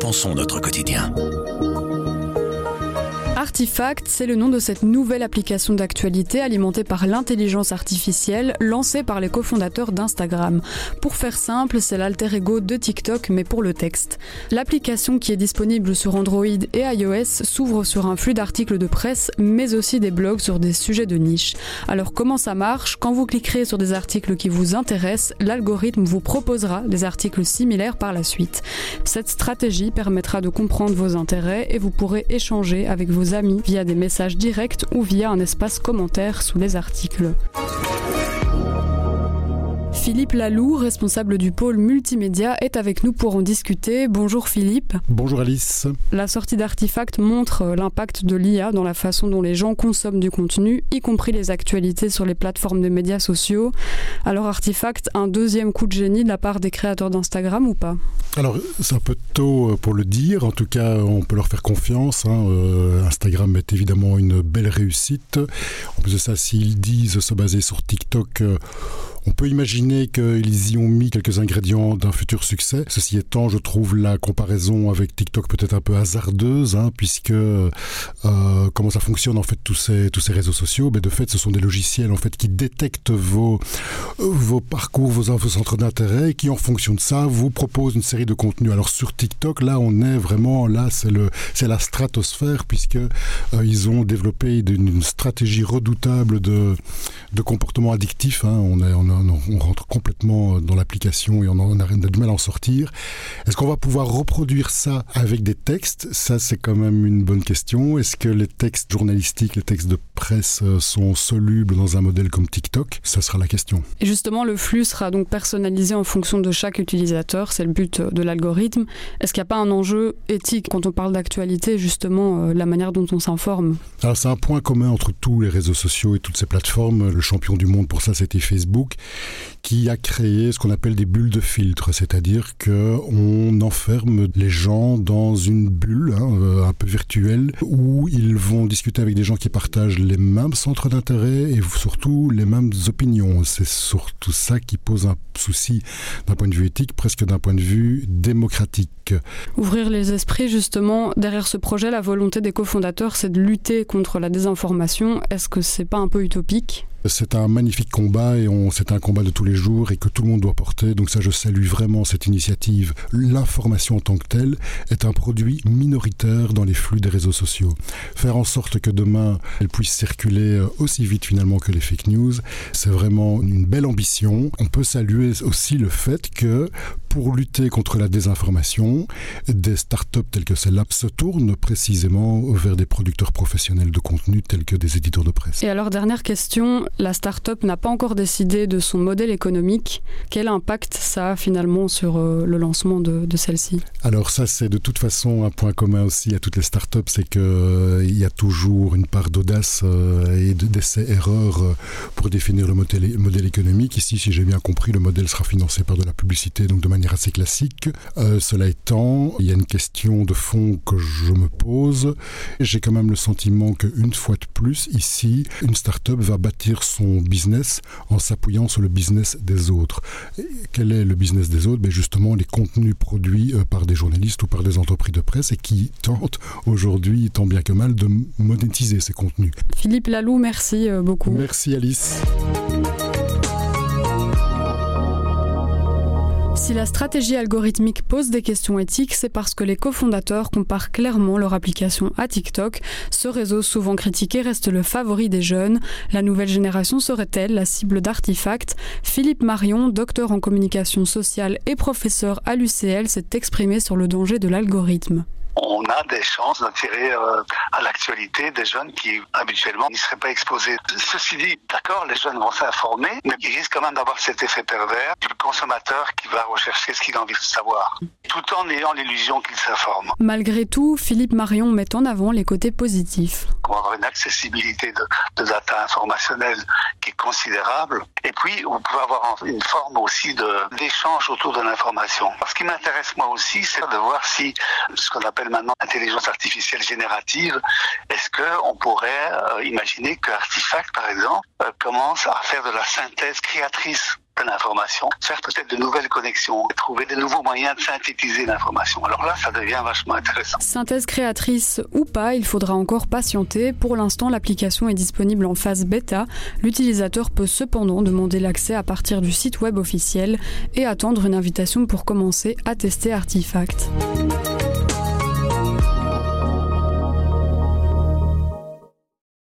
repensons notre quotidien. Artifact, c'est le nom de cette nouvelle application d'actualité alimentée par l'intelligence artificielle lancée par les cofondateurs d'Instagram. Pour faire simple, c'est l'alter ego de TikTok mais pour le texte. L'application qui est disponible sur Android et iOS s'ouvre sur un flux d'articles de presse mais aussi des blogs sur des sujets de niche. Alors comment ça marche? Quand vous cliquerez sur des articles qui vous intéressent, l'algorithme vous proposera des articles similaires par la suite. Cette stratégie permettra de comprendre vos intérêts et vous pourrez échanger avec vos amis via des messages directs ou via un espace commentaire sous les articles. Philippe Lalou, responsable du pôle multimédia, est avec nous pour en discuter. Bonjour Philippe. Bonjour Alice. La sortie d'Artifact montre l'impact de l'IA dans la façon dont les gens consomment du contenu, y compris les actualités sur les plateformes de médias sociaux. Alors Artifact, un deuxième coup de génie de la part des créateurs d'Instagram ou pas? Alors c'est un peu tôt pour le dire, en tout cas on peut leur faire confiance. Hein. Euh, Instagram est évidemment une belle réussite. En plus de ça, s'ils disent se baser sur TikTok, euh, on peut imaginer qu'ils y ont mis quelques ingrédients d'un futur succès. Ceci étant, je trouve la comparaison avec TikTok peut-être un peu hasardeuse, hein, puisque euh, comment ça fonctionne en fait tous ces, tous ces réseaux sociaux? Ben, De fait, ce sont des logiciels en fait qui détectent vos, vos parcours, vos, centres d'intérêt, et qui en fonction de ça vous proposent une série de contenus. Alors sur TikTok, là, on est vraiment là, c'est c'est la stratosphère, puisque euh, ils ont développé une, stratégie redoutable de, de comportement addictif. Hein. On, est, on, rentre complètement dans l'application et on, on, a, du mal à en sortir. Est-ce qu'on va pouvoir reproduire ça avec des textes? Ça, c'est quand même une bonne question. Est-ce que les textes journalistiques, les textes de presse euh, sont solubles dans un modèle comme TikTok Ça sera la question. Et justement, le flux sera donc personnalisé en fonction de chaque utilisateur. C'est le but de l'algorithme. Est-ce qu'il n'y a pas un enjeu éthique quand on parle d'actualité, justement, euh, la manière dont on s'informe? Alors, c'est un point commun entre tous les réseaux sociaux et toutes ces plateformes. Le champion du monde pour ça, c'était Facebook qui a créé ce qu'on appelle des bulles de filtre, c'est-à-dire qu'on enferme les gens dans une bulle hein, euh, un peu virtuelle où ils vont discuter avec des gens qui partagent les mêmes centres d'intérêt et surtout les mêmes opinions. C'est surtout ça qui pose un souci d'un point de vue éthique, presque d'un point de vue démocratique. Ouvrir les esprits, justement, derrière ce projet, la volonté des cofondateurs, c'est de lutter contre la désinformation. Est-ce que c'est pas un peu utopique? C'est un magnifique combat et c'est un combat de tous les jours et que tout le monde doit porter. Donc ça, je salue vraiment cette initiative. L'information en tant que telle est un produit minoritaire dans les flux des réseaux sociaux. Faire en sorte que demain, elle puisse circuler euh, aussi vite finalement que les fake news, c'est vraiment une belle ambition. On peut saluer aussi le fait que pour lutter contre la désinformation, des startups telles que celle-là se tournent précisément vers des producteurs professionnels de contenu tels que des éditeurs de presse. Et alors, dernière question, la start-up n'a pas encore décidé de son modèle économique. Quel impact ça a finalement sur euh, le lancement de, celle-ci? Alors ça, c'est de toute façon un point commun aussi à toutes les start-up, c'est qu'il euh, y a toujours une part d'audace euh, et d'essais-erreurs euh, pour définir le modèle, modèle économique. Ici, si j'ai bien compris, le modèle sera financé par de la publicité, donc de manière assez classique. Cela étant, il y a une question de fond que je me pose. J'ai quand même le sentiment qu'une fois de plus, ici, une start-up va bâtir son business en s'appuyant sur le business des autres. Et quel est le business des autres? Ben Justement, les contenus produits euh, par des journalistes ou par des entreprises de presse et qui tentent aujourd'hui, tant bien que mal, de monétiser ces contenus. Philippe Lalou, merci euh, beaucoup. Merci Alice. Si la stratégie algorithmique pose des questions éthiques, c'est parce que les cofondateurs comparent clairement leur application à TikTok. Ce réseau souvent critiqué reste le favori des jeunes. La nouvelle génération serait-elle la cible d'artefacts? Philippe Marion, docteur en communication sociale et professeur à l'UCL, s'est exprimé sur le danger de l'algorithme on a des chances d'attirer euh, à l'actualité des jeunes qui habituellement n'y seraient pas exposés. Ceci dit, d'accord, les jeunes vont s'informer, mais il risque quand même d'avoir cet effet pervers du consommateur qui va rechercher ce qu'il a envie de savoir, tout en ayant l'illusion qu'il s'informe. Malgré tout, Philippe Marion met en avant les côtés positifs. On va avoir une accessibilité de, de data informationnelle qui est considérable, et puis vous pouvez avoir une forme aussi d'échange autour de l'information. Ce qui m'intéresse moi aussi, c'est de voir si ce qu'on appelle maintenant intelligence artificielle générative, est-ce qu'on pourrait euh, imaginer que Artifact, par exemple, euh, commence à faire de la synthèse créatrice l'information, faire peut-être de nouvelles connexions, trouver de nouveaux moyens de synthétiser l'information? Alors là, ça devient vachement intéressant. Synthèse créatrice ou pas, il faudra encore patienter. Pour l'instant, l'application est disponible en phase bêta. L'utilisateur peut cependant demander l'accès à partir du site web officiel et attendre une invitation pour commencer à tester Artifact.